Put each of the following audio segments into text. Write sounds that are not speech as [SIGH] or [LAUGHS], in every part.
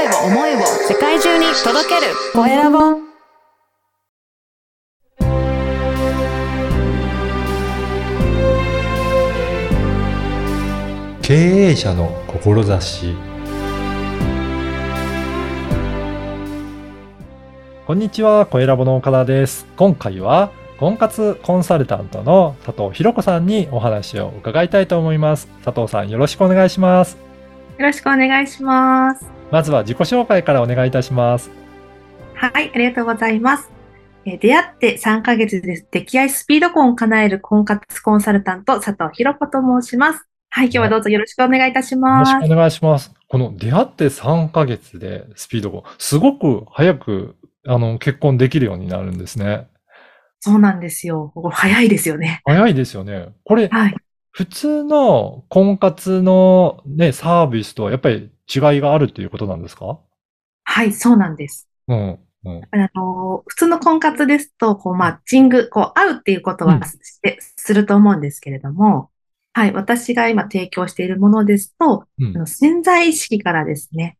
声を思いを世界中に届けるコエラボ経営者の志こんにちは、コエラボの岡田です。今回は、婚活コンサルタントの佐藤博子さんにお話を伺いたいと思います。佐藤さん、よろしくお願いします。よろしくお願いします。まずは自己紹介からお願いいたします。はい、ありがとうございます。えー出会って3ヶ月で溺愛スピード婚を叶える婚活コンサルタント佐藤博子と申します。はい、今日はどうぞよろしくお願いいたしよろます。しくお願いします。この出会って3ヶ月でスピードがすごく早くあの結婚できるようになるんですね。そうなんですよ。早いですよね。早いですよね。これ、はい。普通の婚活のね、サービスとはやっぱり違いがあるっていうことなんですか？はい、そうなんです。うん。うん。あの、普通の婚活ですと、こう、マッチング、こう、会うっていうことうんはして、すると思うんですけれども、はい、私が今提供しているものですと、うんあの潜在意識からですね、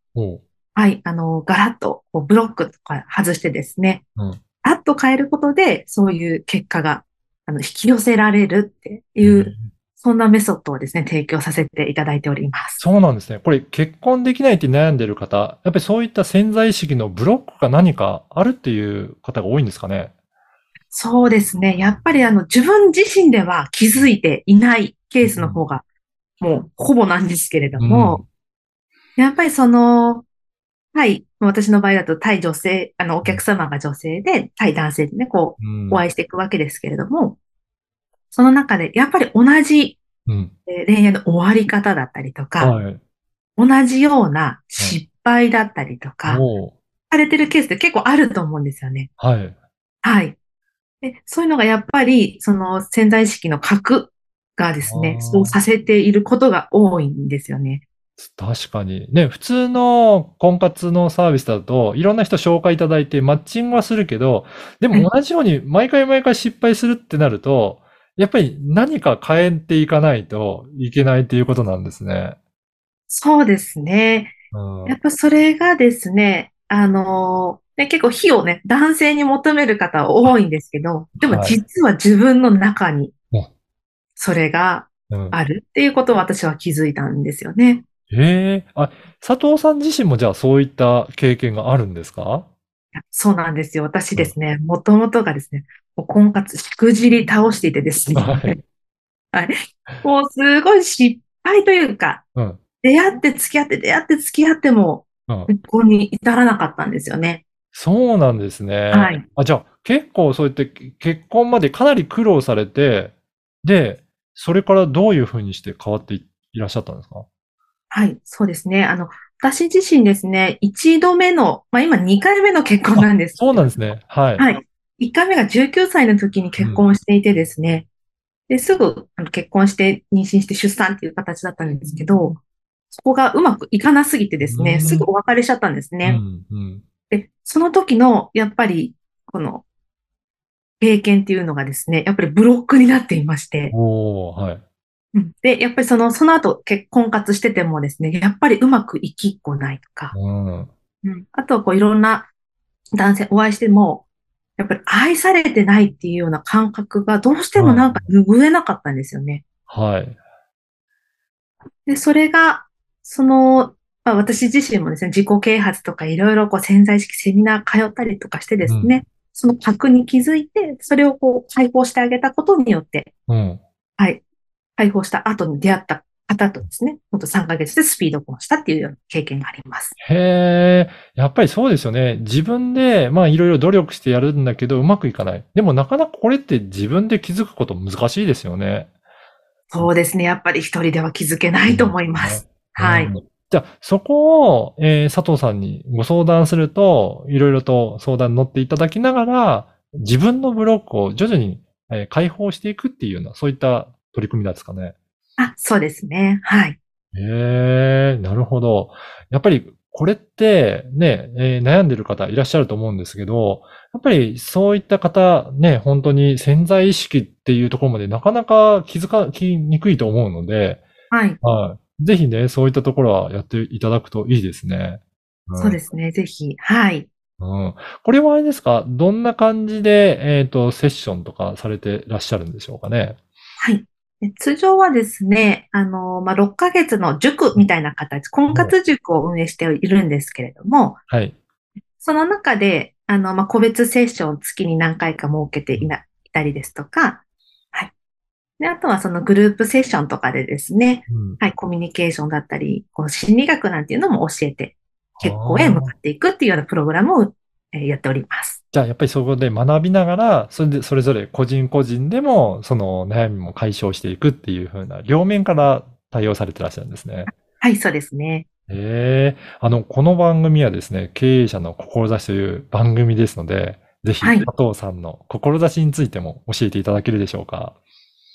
はい、あの、ガラッとこうブロックとか外してですね、うんガラッと変えることで、そういう結果が、あの、引き寄せられるっていう、うんそんなメソッドをですね、提供させていただいております。そうなんですね。これ結婚できないって悩んでる方、やっぱりそういった潜在意識のブロックが何かあるっていう方が多いんですかね？そうですね。やっぱりあの、自分自身では気づいていないケースの方が、もうほぼなんですけれども、やっぱりその、対、私の場合だと対女性、あの、お客様が女性で、対男性でね、こうん。う、お会いしていくわけですけれども、その中で、やっぱり同じうん。えー恋愛の終わり方だったりとか、はい。同じような失敗だったりとか、されてるケースって結構あると思うんですよね。はい。はい。で、そういうのがやっぱり、その潜在意識の核がですね、そうさせていることが多いんですよね。確かに。ね、普通の婚活のサービスだと、いろんな人紹介いただいてマッチングはするけど、でも同じように毎回毎回失敗するってなると、やっぱり何か変えていかないといけないっていうことなんですね。そうですね。うんやっぱそれがですね、あのーね、結構火をね、男性に求める方多いんですけど、でもはい実は自分の中にお、それがうんあるっていうことを私は気づいたんですよね。ええあ、佐藤さん自身もじゃあそういった経験があるんですか？そうなんですよ。私ですね、もともとがですね、婚活しくじり倒していてですね、はい [LAUGHS] はい。もうすごい失敗というか、うん。出会って付き合って出会って付き合っても、うん。結婚に至らなかったんですよね。そうなんですね。はい。あ、じゃあ結構そうやって結婚までかなり苦労されて、で、それからどういうふうにして変わっていいらっしゃったんですか？はい、そうですね。あの、私自身ですね、一度目の、まあ今2回目の結婚なんです。そうなんですね。はい。はい。1回目が19歳の時に結婚していてですね、で、すぐあの結婚して妊娠して出産っていう形だったんですけど、そこがうまくいかなすぎてですね、うんすぐお別れしちゃったんですうね。ん、うん。で、その時の、やっぱり、この、経験っていうのがですね、やっぱりブロックになっていまして、はい。うんで、やっぱりその、その後結婚活しててもですね、やっぱりうまくいきっこないとか、うん。うんあとはこういろんな男性お会いしても、やっぱり愛されてないっていうような感覚がどうしてもなんか拭えなかったんですよね。はい。で、それが、その、まあ、私自身もですね、自己啓発とかいろいろこう潜在意識セミナー通ったりとかしてですね、その核に気づいて、それをこう解放してあげたことによって、うん。はい、解放した後に出会った方とですね、ほんと3ヶ月でスピード婚したっていうような経験があります。へえ、やっぱりそうですよね。自分で、まあいろいろ努力してやるんだけど、うまくいかない。でもなかなかこれって自分で気づくこと難しいですよね。そうですね。やっぱり一人では気づけないと思います。はい。うんじゃあ、そこを、えー佐藤さんにご相談すると、いろいろと相談に乗っていただきながら、自分のブロックを徐々に、えー解放していくっていうような、そういった取り組みなんですかね。あ、そうですね。はい。ええなるほど。やっぱり、これって、ね、えー悩んでる方いらっしゃると思うんですけど、やっぱりそういった方、ね、本当に潜在意識っていうところまでなかなか気づか、きにくいと思うので、はい。はい。ぜひね、そういったところはやっていただくといいですね。そうですね。ぜひ。はい。うん。これはあれですか？どんな感じで、えっ、と、セッションとかされてらっしゃるんでしょうかね？はい。で通常はですね、あの、まあ、6ヶ月の塾みたいな形、婚活塾を運営しているんですけれども、はい。その中で、あの、まあ、個別セッションを月に何回か設けていな、いたりですとか、はい。で、あとはそのグループセッションとかでですね、うん。はい、コミュニケーションだったり、こう心理学なんていうのも教えて、結婚へ向かっていくっていうようなプログラムを、えーやっております。じゃあ、やっぱりそこで学びながら、それで、それぞれ個人個人でも、その悩みも解消していくっていう風な、両面から対応されてらっしゃるんですね。はい、そうですね。ええあの、この番組はですね、経営者の志という番組ですので、ぜひ、はい佐藤さんの志についても教えていただけるでしょうか？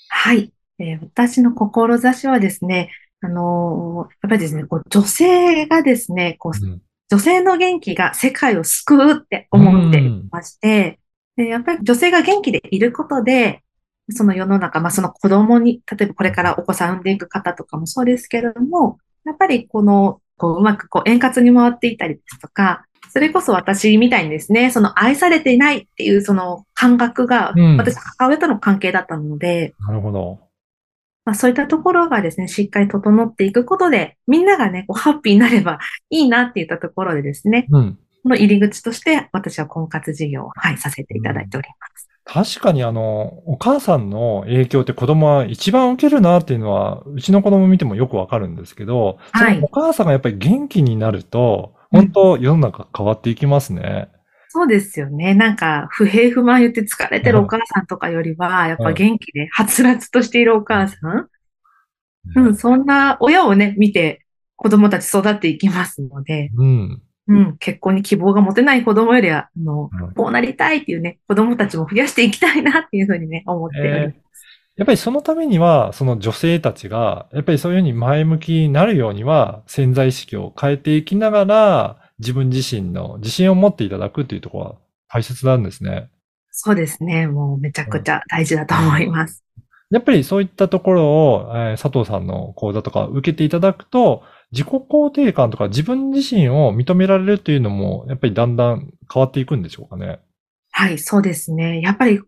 はい。えー私の志はですね、あのーやっぱりですね、こう女性がですね、こううん。女性の元気が世界を救うって思っていまして、で、やっぱり女性が元気でいることで、その世の中、まあその子供に、例えばこれからお子さん産んでいく方とかもそうですけれども、やっぱりこの、こううまくこう円滑に回っていたりですとか、それこそ私みたいにですね、その愛されていないっていうその感覚がうん、私母親との関係だったので、なるほど。まあ、そういったところがですね、しっかり整っていくことで、みんながね、こうハッピーになればいいなっていったところでですね、うん。この入り口として私は婚活事業を、はい、させていただいております。確かにあの、お母さんの影響って子供は一番受けるなっていうのは、うちの子供見てもよくわかるんですけど、はいお母さんがやっぱり元気になると、うん本当世の中変わっていきますね。そうですよね。なんか、不平不満言って疲れてるお母さんとかよりは、やっぱ元気で、はつらつとしているお母さん。うん、そんな親をね、見て子供たち育っていきますので、うん。うん、結婚に希望が持てない子供よりは、あの、うんこうなりたいっていうね、子供たちも増やしていきたいなっていうふうにね、思っております。やっぱりそのためには、その女性たちが、やっぱりそういうふうに前向きになるようには、潜在意識を変えていきながら、自分自身の自信を持っていただくっていうところは大切なんですね。そうですね。もうめちゃくちゃ大事だと思います。やっぱりそういったところを、えー佐藤さんの講座とか受けていただくと、自己肯定感とか自分自身を認められるっていうのも、やっぱりだんだん変わっていくんでしょうかね。はい、そうですね。やっぱり、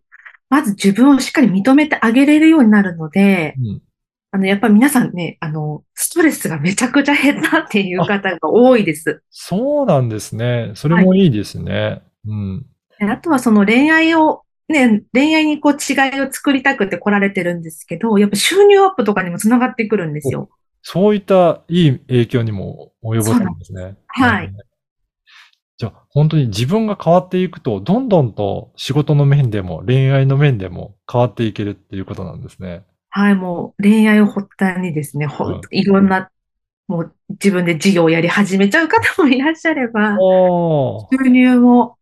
まず自分をしっかり認めてあげれるようになるので、うん。あの、やっぱり皆さんね、あの、ストレスがめちゃくちゃ減ったっていう方が多いです。そうなんですね。それもいいですね。うん。であとはその恋愛を、ね、恋愛にこう違いを作りたくて来られてるんですけど、やっぱ収入アップとかにもつながってくるんですよ。そういったいい影響にも及ぼすんですね。はいうんじゃあ、本当に自分が変わっていくと、どんどんと仕事の面でも恋愛の面でも変わっていけるっていうことなんですね。はい、もう恋愛を発端にですね、ほんいろんな、もう自分で事業をやり始めちゃう方もいらっしゃれば。収入も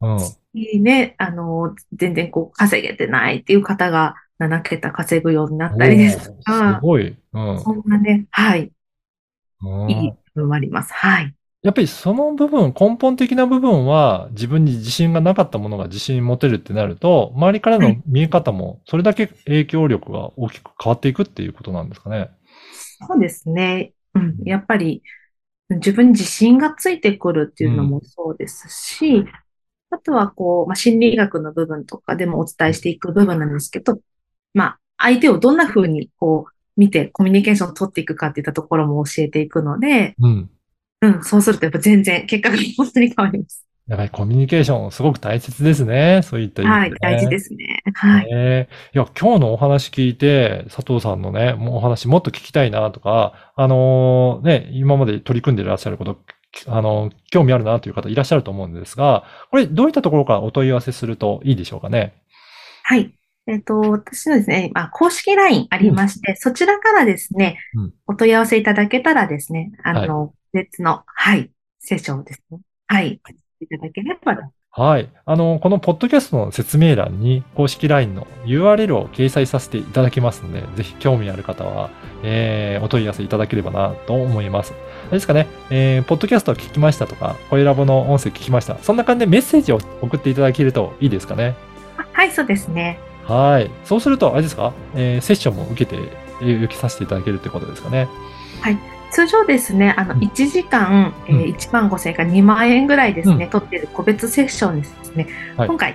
うん。いいね、あの、全然こう稼げてないっていう方が7桁稼ぐようになったりですとかす、ごい。うん。そんなね、はい、うんいい部分もあります。はい。やっぱりその部分、根本的な部分は自分に自信がなかったものが自信持てるってなると、周りからの見え方もそれだけ影響力が大きく変わっていくっていうことなんですかね。そうですね。うん、やっぱり自分に自信がついてくるっていうのもそうですし、あとはこう、まあ、心理学の部分とかでもお伝えしていく部分なんですけど、まあ、相手をどんな風にこう見てコミュニケーションを取っていくかっていったところも教えていくので、うん。うん、そうするとやっぱ全然結果が本当に変わります。やっぱりコミュニケーションすごく大切ですね。そういった意味で、はい、大事ですね。はい。ねいや、今日のお話聞いて、佐藤さんのね、もうお話もっと聞きたいなとか、あのーね、今まで取り組んでいらっしゃること、あのー興味あるなという方いらっしゃると思うんですが、これどういったところからお問い合わせするといいでしょうかね？はい。えっと、私のですね、まあ、公式 LINE ありまして、そちらからですねうん、お問い合わせいただけたらですね、あの、別の、はい、セッションをですね、はい、いただければと。はい。あの、このポッドキャストの説明欄に公式 LINE の URL を掲載させていただきますので、ぜひ興味ある方は、えー、お問い合わせいただければなと思います。あれですかね、えー、ポッドキャストを聞きましたとか、声ラボの音声聞きました。そんな感じでメッセージを送っていただけるといいですかね。あはい、そうですね。はい。そうすると、あれですか、えー、セッションも受けて、えー受けさせていただけるってことですかね。通常ですね、あの、うん1時間、えうんー1万5千円から2万円ぐらいですね、うん取っている個別セッションですね、はい今回、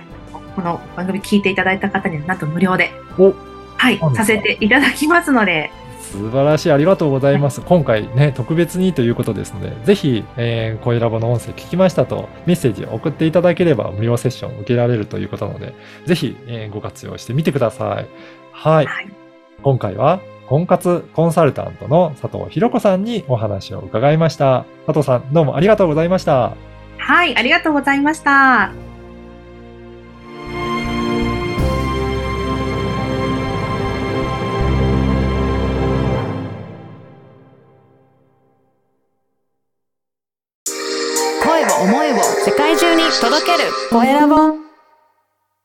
この番組聞いていただいた方には、なんと無料で、お、はいさせていただきますので、素晴らしい。ありがとうございます。今回ね、特別にということですので、ぜひ、えー、声ラボの音声聞きましたと、メッセージを送っていただければ無料セッション受けられるということなので、ぜひ、えーご活用してみてください。はい。はい、今回は、婚活コンサルタントの佐藤ひろ子さんにお話を伺いました。佐藤さん、どうもありがとうございました。はい、ありがとうございました。声を思いを世界中に届けるコエラボ